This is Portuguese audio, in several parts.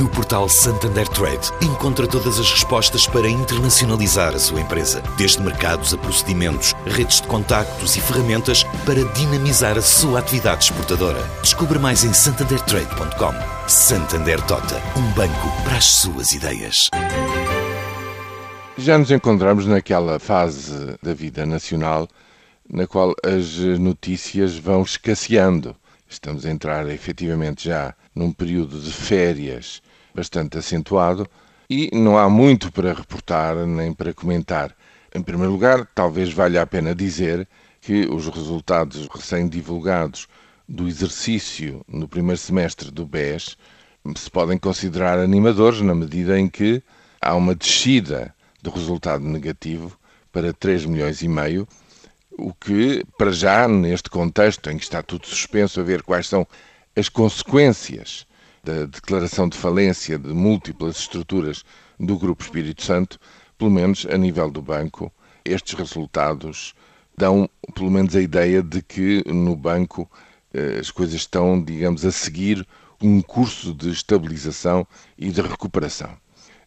No portal Santander Trade, encontra todas as respostas para internacionalizar a sua empresa, desde mercados a procedimentos, redes de contactos e ferramentas para dinamizar a sua atividade exportadora. Descubra mais em santandertrade.com. Santander Tota, um banco para as suas ideias. Já nos encontramos naquela fase da vida nacional na qual as notícias vão escasseando. Estamos a entrar efetivamente já num período de férias bastante acentuado e não há muito para reportar nem para comentar. Em primeiro lugar, talvez valha a pena dizer que os resultados recém-divulgados do exercício no primeiro semestre do BES se podem considerar animadores na medida em que há uma descida do resultado negativo para 3 milhões e meio, o que, para já, neste contexto em que está tudo suspenso a ver quais são as consequências da declaração de falência de múltiplas estruturas do Grupo Espírito Santo, pelo menos a nível do banco, estes resultados dão pelo menos a ideia de que no banco eh, as coisas estão, digamos, a seguir um curso de estabilização e de recuperação.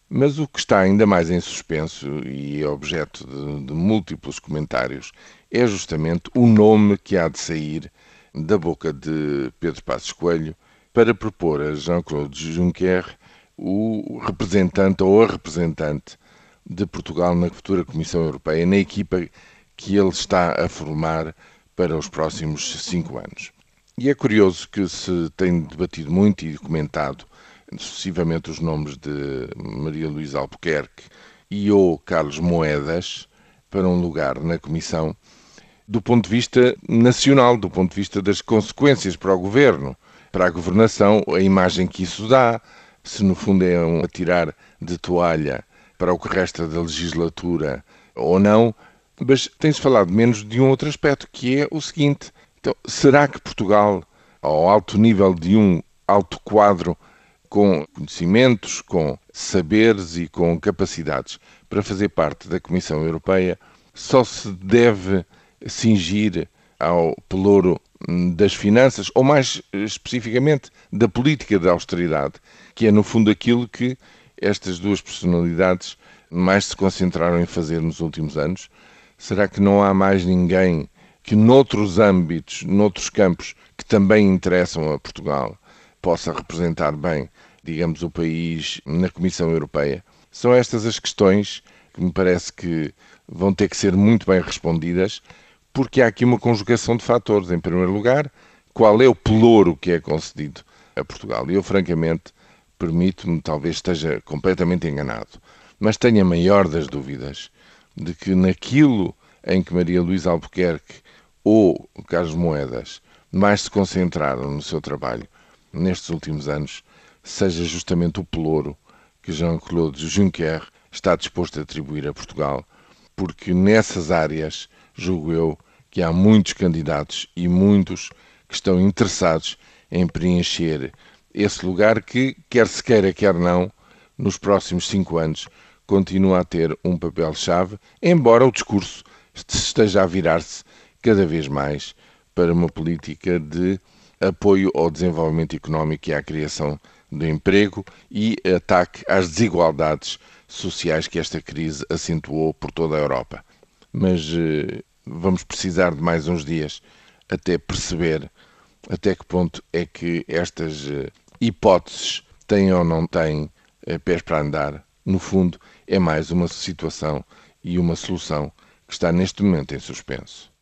Mas o que está ainda mais em suspenso e é objeto de, de múltiplos comentários é justamente o nome que há de sair da boca de Pedro Passos Coelho para propor a Jean-Claude Juncker o representante ou a representante de Portugal na futura Comissão Europeia, na equipa que ele está a formar para os próximos cinco anos. E é curioso que se tem debatido muito e comentado sucessivamente os nomes de Maria Luísa Albuquerque e ou Carlos Moedas para um lugar na Comissão do ponto de vista nacional, do ponto de vista das consequências para o governo para a governação, a imagem que isso dá, se no fundo é um atirar de toalha para o que resta da legislatura ou não, mas tem-se falado menos de um outro aspecto, que é o seguinte: então, será que Portugal, ao alto nível de um alto quadro, com conhecimentos, com saberes e com capacidades para fazer parte da Comissão Europeia, só se deve cingir ao pelouro das finanças, ou mais especificamente da política de austeridade, que é no fundo aquilo que estas duas personalidades mais se concentraram em fazer nos últimos anos. Será que não há mais ninguém que noutros âmbitos, noutros campos que também interessam a Portugal, possa representar bem, digamos, o país na Comissão Europeia? São estas as questões que me parece que vão ter que ser muito bem respondidas porque há aqui uma conjugação de fatores. Em primeiro lugar, qual é o pelouro que é concedido a Portugal? E eu, francamente, permito-me, talvez esteja completamente enganado, mas tenho a maior das dúvidas de que naquilo em que Maria Luísa Albuquerque ou Carlos Moedas mais se concentraram no seu trabalho nestes últimos anos, seja justamente o pelouro que Jean-Claude Juncker está disposto a atribuir a Portugal, porque nessas áreas, julgo eu, que há muitos candidatos e muitos que estão interessados em preencher esse lugar que, quer se queira, quer não, nos próximos cinco anos continua a ter um papel-chave, embora o discurso esteja a virar-se cada vez mais para uma política de apoio ao desenvolvimento económico e à criação do emprego e ataque às desigualdades sociais que esta crise acentuou por toda a Europa. Mas eh, vamos precisar de mais uns dias até perceber até que ponto é que estas eh, hipóteses têm ou não têm eh, pés para andar. No fundo, é mais uma situação e uma solução que está neste momento em suspenso.